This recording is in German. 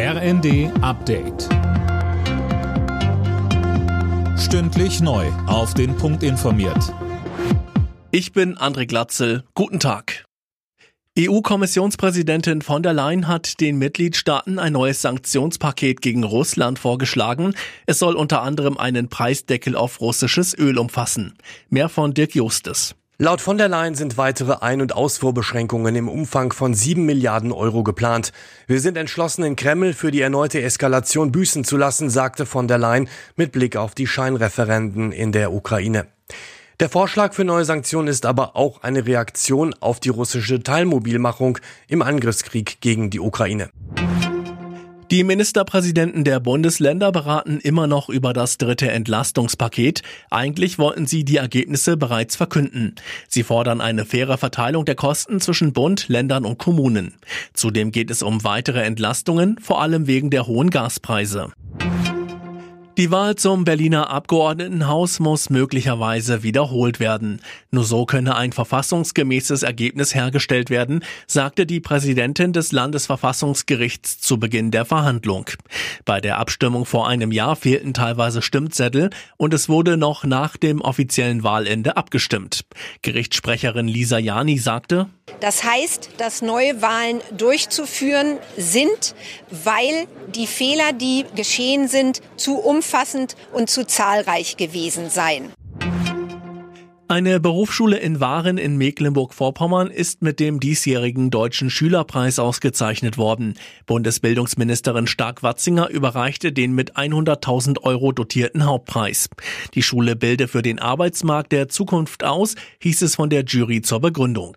RND Update. Stündlich neu. Auf den Punkt informiert. Ich bin André Glatzel. Guten Tag. EU-Kommissionspräsidentin von der Leyen hat den Mitgliedstaaten ein neues Sanktionspaket gegen Russland vorgeschlagen. Es soll unter anderem einen Preisdeckel auf russisches Öl umfassen. Mehr von Dirk Justes. Laut von der Leyen sind weitere Ein- und Ausfuhrbeschränkungen im Umfang von sieben Milliarden Euro geplant. Wir sind entschlossen, in Kreml für die erneute Eskalation büßen zu lassen, sagte von der Leyen mit Blick auf die Scheinreferenden in der Ukraine. Der Vorschlag für neue Sanktionen ist aber auch eine Reaktion auf die russische Teilmobilmachung im Angriffskrieg gegen die Ukraine. Die Ministerpräsidenten der Bundesländer beraten immer noch über das dritte Entlastungspaket. Eigentlich wollten sie die Ergebnisse bereits verkünden. Sie fordern eine faire Verteilung der Kosten zwischen Bund, Ländern und Kommunen. Zudem geht es um weitere Entlastungen, vor allem wegen der hohen Gaspreise. Die Wahl zum Berliner Abgeordnetenhaus muss möglicherweise wiederholt werden. Nur so könne ein verfassungsgemäßes Ergebnis hergestellt werden, sagte die Präsidentin des Landesverfassungsgerichts zu Beginn der Verhandlung. Bei der Abstimmung vor einem Jahr fehlten teilweise Stimmzettel und es wurde noch nach dem offiziellen Wahlende abgestimmt. Gerichtssprecherin Lisa Jani sagte, das heißt, dass neue Wahlen durchzuführen sind, weil die Fehler, die geschehen sind, zu umfassend und zu zahlreich gewesen seien. Eine Berufsschule in Waren in Mecklenburg-Vorpommern ist mit dem diesjährigen Deutschen Schülerpreis ausgezeichnet worden. Bundesbildungsministerin Stark-Watzinger überreichte den mit 100.000 Euro dotierten Hauptpreis. Die Schule bilde für den Arbeitsmarkt der Zukunft aus, hieß es von der Jury zur Begründung.